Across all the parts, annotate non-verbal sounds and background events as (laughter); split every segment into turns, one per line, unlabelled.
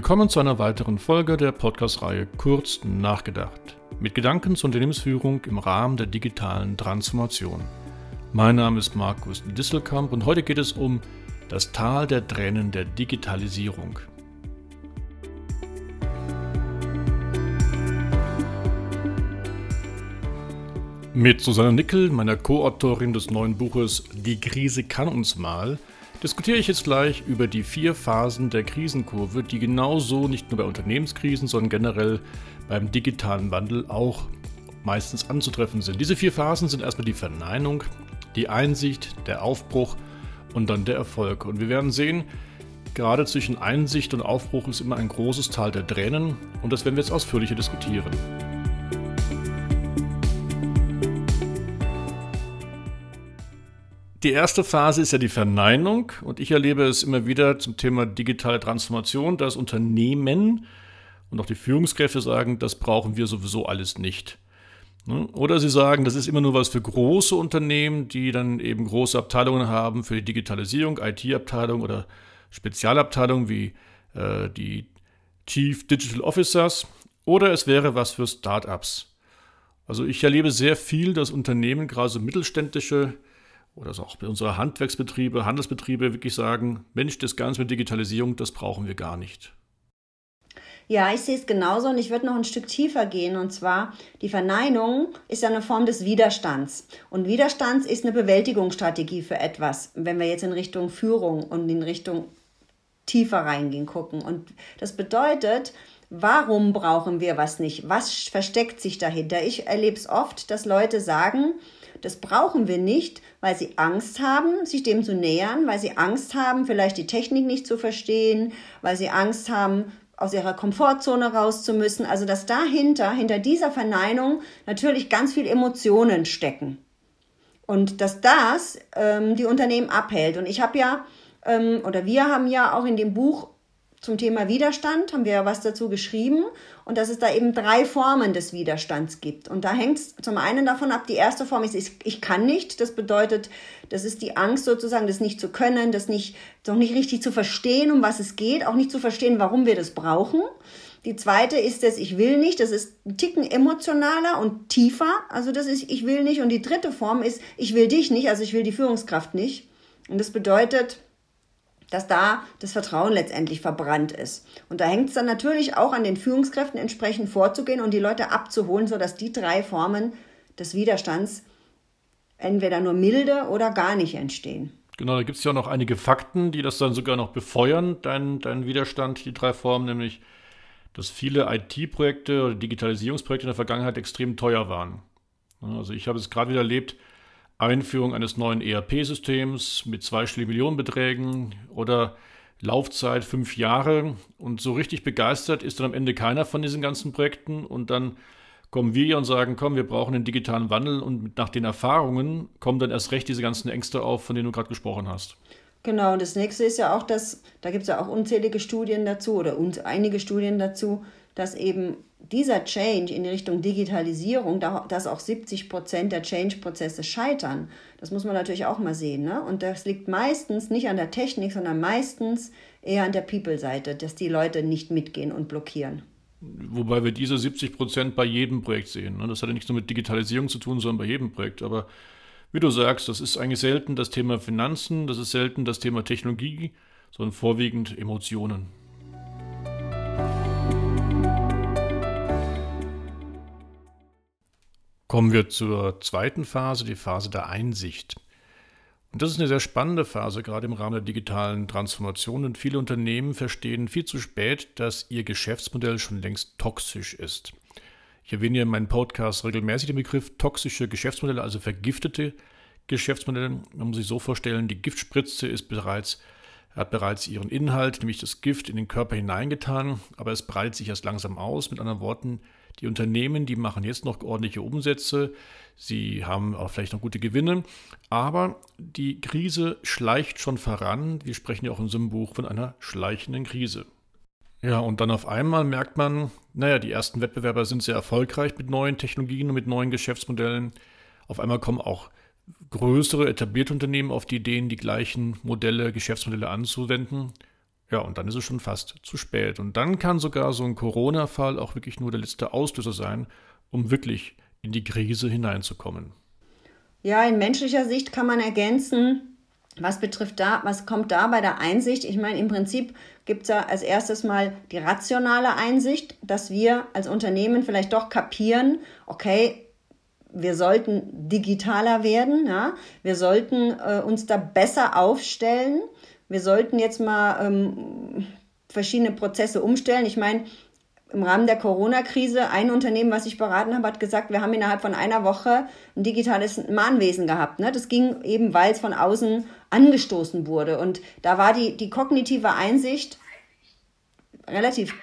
Willkommen zu einer weiteren Folge der Podcast-Reihe Kurz nachgedacht. Mit Gedanken zur Unternehmensführung im Rahmen der digitalen Transformation. Mein Name ist Markus Disselkamp und heute geht es um das Tal der Tränen der Digitalisierung. Mit Susanne Nickel, meiner Co-Autorin des neuen Buches Die Krise kann uns mal, diskutiere ich jetzt gleich über die vier Phasen der Krisenkurve, die genauso nicht nur bei Unternehmenskrisen, sondern generell beim digitalen Wandel auch meistens anzutreffen sind. Diese vier Phasen sind erstmal die Verneinung, die Einsicht, der Aufbruch und dann der Erfolg. Und wir werden sehen, gerade zwischen Einsicht und Aufbruch ist immer ein großes Tal der Tränen und das werden wir jetzt ausführlicher diskutieren. Die erste Phase ist ja die Verneinung und ich erlebe es immer wieder zum Thema digitale Transformation, dass Unternehmen und auch die Führungskräfte sagen, das brauchen wir sowieso alles nicht. Ne? Oder sie sagen, das ist immer nur was für große Unternehmen, die dann eben große Abteilungen haben für die Digitalisierung, IT-Abteilung oder Spezialabteilungen wie äh, die Chief Digital Officers. Oder es wäre was für Startups. Also ich erlebe sehr viel, dass Unternehmen, gerade so mittelständische oder so auch unsere Handwerksbetriebe, Handelsbetriebe wirklich sagen, Mensch, das Ganze mit Digitalisierung, das brauchen wir gar nicht.
Ja, ich sehe es genauso und ich würde noch ein Stück tiefer gehen. Und zwar, die Verneinung ist ja eine Form des Widerstands. Und Widerstand ist eine Bewältigungsstrategie für etwas, wenn wir jetzt in Richtung Führung und in Richtung tiefer reingehen gucken. Und das bedeutet, warum brauchen wir was nicht? Was versteckt sich dahinter? Ich erlebe es oft, dass Leute sagen, das brauchen wir nicht, weil sie Angst haben, sich dem zu nähern, weil sie Angst haben, vielleicht die Technik nicht zu verstehen, weil sie Angst haben, aus ihrer Komfortzone raus zu müssen. Also dass dahinter, hinter dieser Verneinung natürlich ganz viel Emotionen stecken. Und dass das ähm, die Unternehmen abhält. Und ich habe ja, ähm, oder wir haben ja auch in dem Buch zum Thema Widerstand haben wir ja was dazu geschrieben und dass es da eben drei Formen des Widerstands gibt. Und da hängt es zum einen davon ab, die erste Form ist, ich kann nicht. Das bedeutet, das ist die Angst sozusagen, das nicht zu können, das nicht, noch nicht richtig zu verstehen, um was es geht, auch nicht zu verstehen, warum wir das brauchen. Die zweite ist das Ich will nicht. Das ist ein Ticken emotionaler und tiefer. Also das ist Ich will nicht. Und die dritte Form ist Ich will dich nicht. Also ich will die Führungskraft nicht. Und das bedeutet, dass da das Vertrauen letztendlich verbrannt ist. Und da hängt es dann natürlich auch an den Führungskräften entsprechend vorzugehen und die Leute abzuholen, sodass die drei Formen des Widerstands entweder nur milde oder gar nicht entstehen.
Genau, da gibt es ja auch noch einige Fakten, die das dann sogar noch befeuern, dein, dein Widerstand, die drei Formen, nämlich, dass viele IT-Projekte oder Digitalisierungsprojekte in der Vergangenheit extrem teuer waren. Also ich habe es gerade wieder erlebt, Einführung eines neuen ERP-Systems mit zweistelligen Millionenbeträgen oder Laufzeit fünf Jahre. Und so richtig begeistert ist dann am Ende keiner von diesen ganzen Projekten. Und dann kommen wir hier und sagen, komm, wir brauchen den digitalen Wandel. Und nach den Erfahrungen kommen dann erst recht diese ganzen Ängste auf, von denen du gerade gesprochen hast.
Genau, und das nächste ist ja auch, dass, da gibt es ja auch unzählige Studien dazu oder einige Studien dazu, dass eben dieser Change in Richtung Digitalisierung, dass auch 70 Prozent der Change-Prozesse scheitern, das muss man natürlich auch mal sehen. Ne? Und das liegt meistens nicht an der Technik, sondern meistens eher an der People-Seite, dass die Leute nicht mitgehen und blockieren.
Wobei wir diese 70 Prozent bei jedem Projekt sehen. Ne? Das hat ja nichts nur mit Digitalisierung zu tun, sondern bei jedem Projekt. Aber wie du sagst, das ist eigentlich selten das Thema Finanzen, das ist selten das Thema Technologie, sondern vorwiegend Emotionen. Kommen wir zur zweiten Phase, die Phase der Einsicht. Und das ist eine sehr spannende Phase, gerade im Rahmen der digitalen Transformation. Und viele Unternehmen verstehen viel zu spät, dass ihr Geschäftsmodell schon längst toxisch ist. Ich erwähne ja in meinem Podcast regelmäßig den Begriff toxische Geschäftsmodelle, also vergiftete Geschäftsmodelle. Man muss sich so vorstellen, die Giftspritze ist bereits, hat bereits ihren Inhalt, nämlich das Gift, in den Körper hineingetan, aber es breitet sich erst langsam aus. Mit anderen Worten, die Unternehmen, die machen jetzt noch ordentliche Umsätze, sie haben auch vielleicht noch gute Gewinne, aber die Krise schleicht schon voran. Wir sprechen ja auch in unserem Buch von einer schleichenden Krise. Ja, und dann auf einmal merkt man, naja, die ersten Wettbewerber sind sehr erfolgreich mit neuen Technologien und mit neuen Geschäftsmodellen. Auf einmal kommen auch größere etablierte Unternehmen auf die Ideen, die gleichen Modelle, Geschäftsmodelle anzuwenden. Ja, und dann ist es schon fast zu spät. Und dann kann sogar so ein Corona-Fall auch wirklich nur der letzte Auslöser sein, um wirklich in die Krise hineinzukommen.
Ja, in menschlicher Sicht kann man ergänzen, was betrifft da, was kommt da bei der Einsicht? Ich meine, im Prinzip gibt es ja als erstes mal die rationale Einsicht, dass wir als Unternehmen vielleicht doch kapieren, okay, wir sollten digitaler werden, ja? wir sollten äh, uns da besser aufstellen, wir sollten jetzt mal ähm, verschiedene Prozesse umstellen. Ich meine, im Rahmen der Corona-Krise, ein Unternehmen, was ich beraten habe, hat gesagt, wir haben innerhalb von einer Woche ein digitales Mahnwesen gehabt. Ne? Das ging eben, weil es von außen angestoßen wurde. Und da war die, die kognitive Einsicht relativ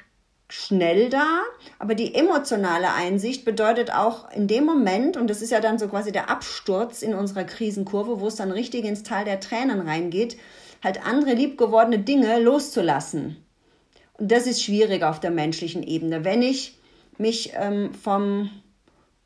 schnell da, aber die emotionale Einsicht bedeutet auch in dem Moment, und das ist ja dann so quasi der Absturz in unserer Krisenkurve, wo es dann richtig ins Tal der Tränen reingeht, halt andere liebgewordene Dinge loszulassen. Und das ist schwierig auf der menschlichen Ebene. Wenn ich mich ähm, vom,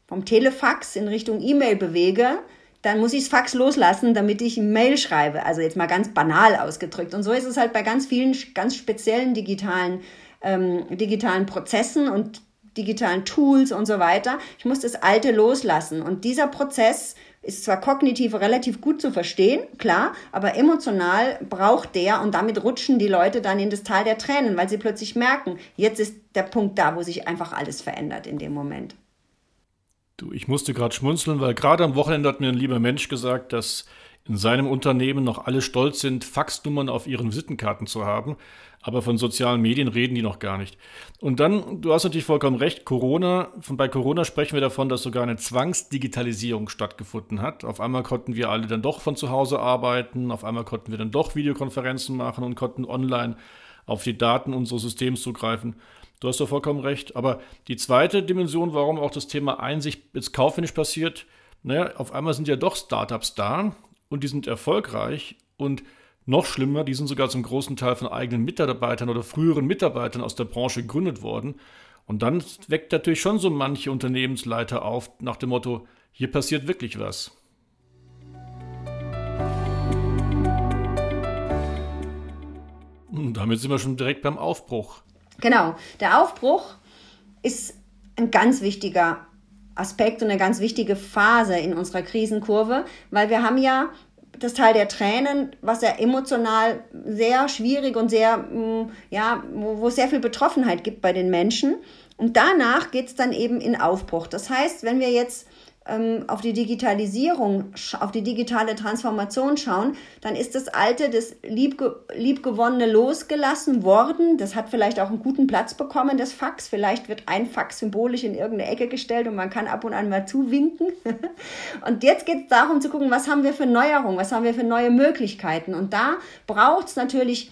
vom Telefax in Richtung E-Mail bewege, dann muss ich das Fax loslassen, damit ich Mail schreibe. Also jetzt mal ganz banal ausgedrückt. Und so ist es halt bei ganz vielen ganz speziellen digitalen, ähm, digitalen Prozessen und digitalen Tools und so weiter. Ich muss das Alte loslassen. Und dieser Prozess ist zwar kognitiv relativ gut zu verstehen, klar, aber emotional braucht der und damit rutschen die Leute dann in das Tal der Tränen, weil sie plötzlich merken, jetzt ist der Punkt da, wo sich einfach alles verändert in dem Moment.
Du, ich musste gerade schmunzeln, weil gerade am Wochenende hat mir ein lieber Mensch gesagt, dass in seinem Unternehmen noch alle stolz sind, Faxnummern auf ihren Visitenkarten zu haben, aber von sozialen Medien reden die noch gar nicht. Und dann, du hast natürlich vollkommen recht, Corona, von, bei Corona sprechen wir davon, dass sogar eine Zwangsdigitalisierung stattgefunden hat. Auf einmal konnten wir alle dann doch von zu Hause arbeiten, auf einmal konnten wir dann doch Videokonferenzen machen und konnten online auf die Daten unseres Systems zugreifen. Du hast doch vollkommen recht. Aber die zweite Dimension, warum auch das Thema Einsicht jetzt kaufmännisch passiert, naja, auf einmal sind ja doch Startups da und die sind erfolgreich und noch schlimmer, die sind sogar zum großen Teil von eigenen Mitarbeitern oder früheren Mitarbeitern aus der Branche gegründet worden. Und dann weckt natürlich schon so manche Unternehmensleiter auf nach dem Motto, hier passiert wirklich was. Und damit sind wir schon direkt beim Aufbruch.
Genau, der Aufbruch ist ein ganz wichtiger Aspekt und eine ganz wichtige Phase in unserer Krisenkurve, weil wir haben ja das Teil der Tränen, was ja emotional sehr schwierig und sehr, mm, ja, wo, es sehr viel Betroffenheit gibt bei den Menschen. Und danach geht es dann eben in Aufbruch. Das heißt, wenn wir jetzt auf die Digitalisierung, auf die digitale Transformation schauen, dann ist das Alte, das liebge liebgewonnene losgelassen worden. Das hat vielleicht auch einen guten Platz bekommen, das Fax. Vielleicht wird ein Fax symbolisch in irgendeine Ecke gestellt und man kann ab und an mal zuwinken. (laughs) und jetzt geht es darum zu gucken, was haben wir für Neuerungen, was haben wir für neue Möglichkeiten. Und da braucht es natürlich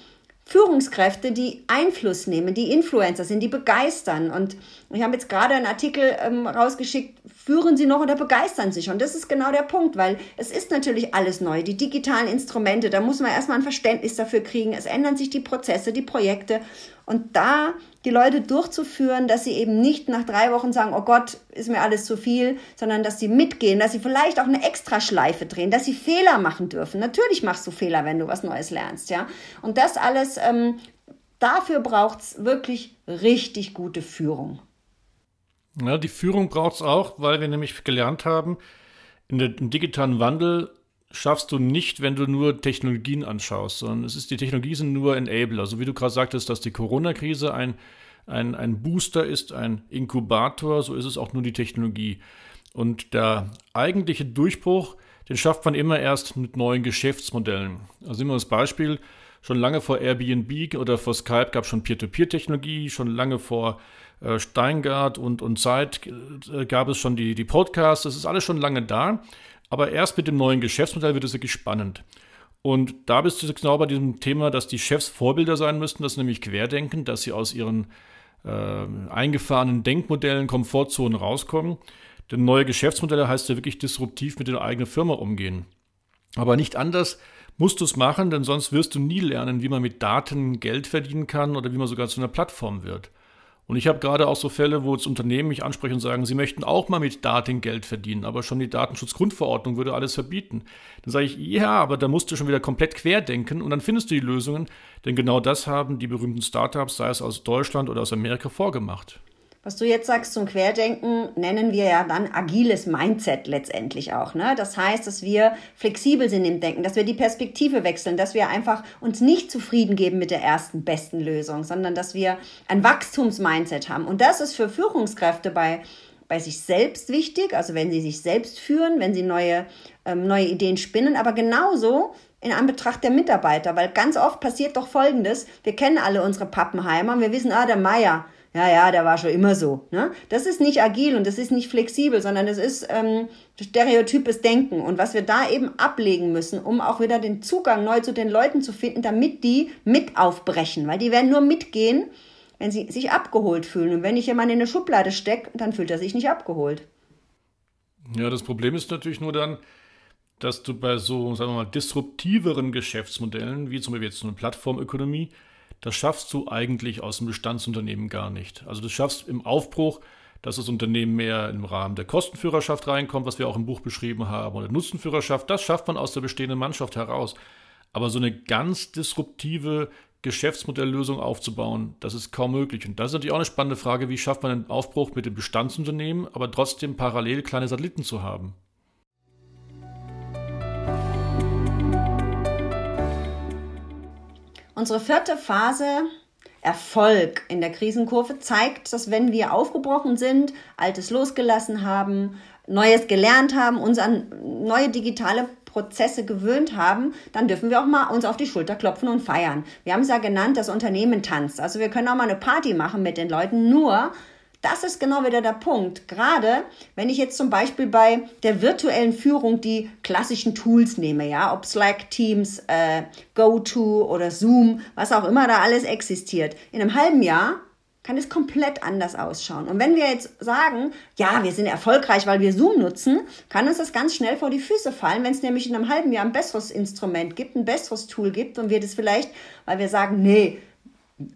Führungskräfte, die Einfluss nehmen, die Influencer sind, die begeistern. Und ich habe jetzt gerade einen Artikel ähm, rausgeschickt, führen Sie noch oder begeistern Sie schon? Das ist genau der Punkt, weil es ist natürlich alles neu. Die digitalen Instrumente, da muss man erstmal ein Verständnis dafür kriegen. Es ändern sich die Prozesse, die Projekte. Und da die Leute durchzuführen, dass sie eben nicht nach drei Wochen sagen, oh Gott, ist mir alles zu viel, sondern dass sie mitgehen, dass sie vielleicht auch eine Extraschleife drehen, dass sie Fehler machen dürfen. Natürlich machst du Fehler, wenn du was Neues lernst, ja. Und das alles, ähm, dafür braucht es wirklich richtig gute Führung.
Ja, die Führung braucht es auch, weil wir nämlich gelernt haben, in der, im digitalen Wandel schaffst du nicht, wenn du nur Technologien anschaust, sondern es ist, die Technologie sind nur Enabler. So wie du gerade sagtest, dass die Corona-Krise ein, ein, ein Booster ist, ein Inkubator, so ist es auch nur die Technologie. Und der eigentliche Durchbruch, den schafft man immer erst mit neuen Geschäftsmodellen. Also immer das Beispiel, schon lange vor Airbnb oder vor Skype gab es schon Peer-to-Peer-Technologie, schon lange vor Steingart und, und Zeit äh, gab es schon die, die Podcasts, das ist alles schon lange da. Aber erst mit dem neuen Geschäftsmodell wird es wirklich spannend. Und da bist du genau bei diesem Thema, dass die Chefs Vorbilder sein müssten, dass sie nämlich querdenken, dass sie aus ihren äh, eingefahrenen Denkmodellen, Komfortzonen rauskommen. Denn neue Geschäftsmodelle heißt ja wirklich disruptiv mit der eigenen Firma umgehen. Aber nicht anders musst du es machen, denn sonst wirst du nie lernen, wie man mit Daten Geld verdienen kann oder wie man sogar zu einer Plattform wird. Und ich habe gerade auch so Fälle, wo jetzt Unternehmen mich ansprechen und sagen, sie möchten auch mal mit Daten Geld verdienen, aber schon die Datenschutzgrundverordnung würde alles verbieten. Dann sage ich, ja, aber da musst du schon wieder komplett querdenken und dann findest du die Lösungen, denn genau das haben die berühmten Startups, sei es aus Deutschland oder aus Amerika, vorgemacht.
Was du jetzt sagst zum Querdenken, nennen wir ja dann agiles Mindset letztendlich auch. Ne? Das heißt, dass wir flexibel sind im Denken, dass wir die Perspektive wechseln, dass wir einfach uns nicht zufrieden geben mit der ersten besten Lösung, sondern dass wir ein Wachstumsmindset haben. Und das ist für Führungskräfte bei bei sich selbst wichtig, also wenn sie sich selbst führen, wenn sie neue, ähm, neue Ideen spinnen, aber genauso in Anbetracht der Mitarbeiter, weil ganz oft passiert doch Folgendes, wir kennen alle unsere Pappenheimer, wir wissen, ah, der Meier, ja, ja, der war schon immer so. Ne? Das ist nicht agil und das ist nicht flexibel, sondern es ist ähm, stereotypes Denken. Und was wir da eben ablegen müssen, um auch wieder den Zugang neu zu den Leuten zu finden, damit die mit aufbrechen. Weil die werden nur mitgehen, wenn sie sich abgeholt fühlen. Und wenn ich jemanden in eine Schublade stecke, dann fühlt er sich nicht abgeholt.
Ja, das Problem ist natürlich nur dann, dass du bei so, sagen wir mal, disruptiveren Geschäftsmodellen, wie zum Beispiel jetzt so eine Plattformökonomie, das schaffst du eigentlich aus dem Bestandsunternehmen gar nicht. Also du schaffst im Aufbruch, dass das Unternehmen mehr im Rahmen der Kostenführerschaft reinkommt, was wir auch im Buch beschrieben haben, oder Nutzenführerschaft, das schafft man aus der bestehenden Mannschaft heraus. Aber so eine ganz disruptive Geschäftsmodelllösung aufzubauen, das ist kaum möglich. Und das ist natürlich auch eine spannende Frage, wie schafft man einen Aufbruch mit dem Bestandsunternehmen, aber trotzdem parallel kleine Satelliten zu haben.
Unsere vierte Phase Erfolg in der Krisenkurve zeigt, dass wenn wir aufgebrochen sind, Altes losgelassen haben, Neues gelernt haben, uns an neue digitale Prozesse gewöhnt haben, dann dürfen wir auch mal uns auf die Schulter klopfen und feiern. Wir haben es ja genannt, das Unternehmen tanzt. Also wir können auch mal eine Party machen mit den Leuten, nur das ist genau wieder der Punkt. Gerade wenn ich jetzt zum Beispiel bei der virtuellen Führung die klassischen Tools nehme, ja, ob Slack, Teams, äh, GoTo oder Zoom, was auch immer da alles existiert. In einem halben Jahr kann es komplett anders ausschauen. Und wenn wir jetzt sagen, ja, wir sind erfolgreich, weil wir Zoom nutzen, kann uns das ganz schnell vor die Füße fallen, wenn es nämlich in einem halben Jahr ein besseres Instrument gibt, ein besseres Tool gibt und wir das vielleicht, weil wir sagen, nee,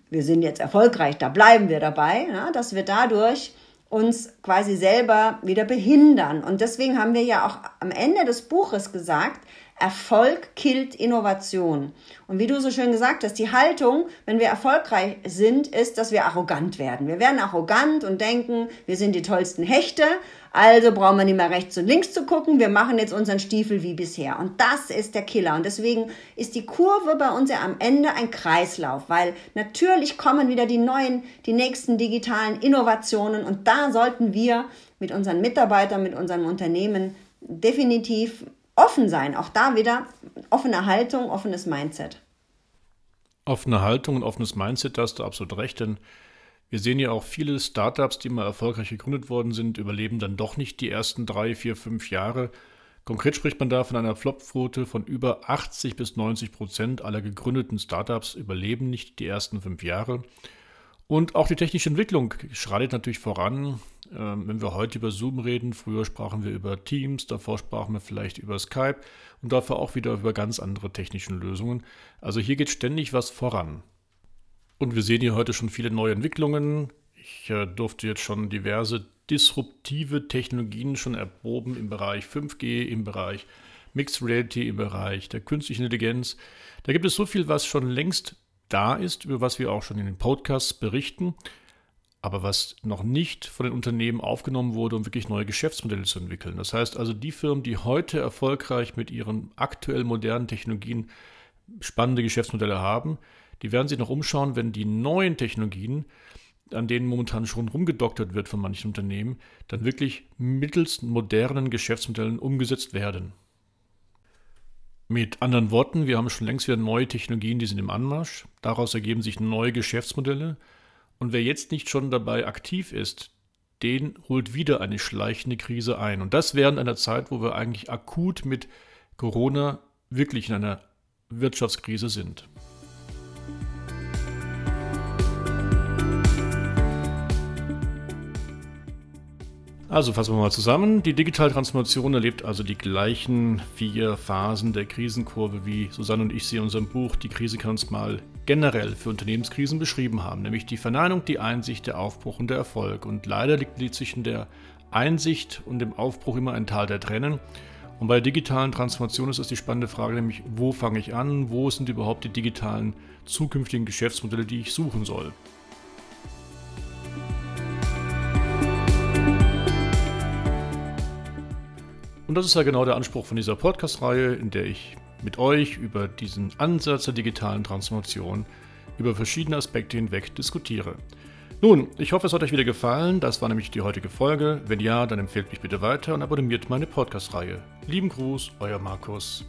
wir sind jetzt erfolgreich, da bleiben wir dabei, ja, dass wir dadurch uns quasi selber wieder behindern. Und deswegen haben wir ja auch am Ende des Buches gesagt, Erfolg killt Innovation. Und wie du so schön gesagt hast, die Haltung, wenn wir erfolgreich sind, ist, dass wir arrogant werden. Wir werden arrogant und denken, wir sind die tollsten Hechte, also brauchen wir nicht mehr rechts und links zu gucken, wir machen jetzt unseren Stiefel wie bisher. Und das ist der Killer. Und deswegen ist die Kurve bei uns ja am Ende ein Kreislauf, weil natürlich kommen wieder die neuen, die nächsten digitalen Innovationen und da sollten wir mit unseren Mitarbeitern, mit unserem Unternehmen definitiv offen sein. Auch da wieder offene Haltung, offenes Mindset.
Offene Haltung und offenes Mindset, da hast du absolut recht, denn wir sehen ja auch viele Startups, die mal erfolgreich gegründet worden sind, überleben dann doch nicht die ersten drei, vier, fünf Jahre. Konkret spricht man da von einer Flopquote von über 80 bis 90 Prozent aller gegründeten Startups überleben nicht die ersten fünf Jahre. Und auch die technische Entwicklung schreitet natürlich voran. Ähm, wenn wir heute über Zoom reden, früher sprachen wir über Teams, davor sprachen wir vielleicht über Skype und dafür auch wieder über ganz andere technische Lösungen. Also hier geht ständig was voran. Und wir sehen hier heute schon viele neue Entwicklungen. Ich äh, durfte jetzt schon diverse disruptive Technologien schon erproben im Bereich 5G, im Bereich Mixed Reality, im Bereich der künstlichen Intelligenz. Da gibt es so viel, was schon längst da ist, über was wir auch schon in den Podcasts berichten aber was noch nicht von den Unternehmen aufgenommen wurde, um wirklich neue Geschäftsmodelle zu entwickeln. Das heißt also, die Firmen, die heute erfolgreich mit ihren aktuell modernen Technologien spannende Geschäftsmodelle haben, die werden sich noch umschauen, wenn die neuen Technologien, an denen momentan schon rumgedoktert wird von manchen Unternehmen, dann wirklich mittels modernen Geschäftsmodellen umgesetzt werden. Mit anderen Worten, wir haben schon längst wieder neue Technologien, die sind im Anmarsch. Daraus ergeben sich neue Geschäftsmodelle. Und wer jetzt nicht schon dabei aktiv ist, den holt wieder eine schleichende Krise ein. Und das während einer Zeit, wo wir eigentlich akut mit Corona wirklich in einer Wirtschaftskrise sind. Also fassen wir mal zusammen. Die digitale Transformation erlebt also die gleichen vier Phasen der Krisenkurve, wie Susanne und ich sie in unserem Buch Die Krise kann uns mal generell für Unternehmenskrisen beschrieben haben, nämlich die Verneinung, die Einsicht, der Aufbruch und der Erfolg. Und leider liegt zwischen der Einsicht und dem Aufbruch immer ein Tal der Tränen. Und bei der digitalen Transformation ist es die spannende Frage, nämlich wo fange ich an, wo sind überhaupt die digitalen zukünftigen Geschäftsmodelle, die ich suchen soll. Und das ist ja genau der Anspruch von dieser Podcast-Reihe, in der ich mit euch über diesen Ansatz der digitalen Transformation über verschiedene Aspekte hinweg diskutiere. Nun, ich hoffe, es hat euch wieder gefallen. Das war nämlich die heutige Folge. Wenn ja, dann empfehlt mich bitte weiter und abonniert meine Podcast-Reihe. Lieben Gruß, euer Markus.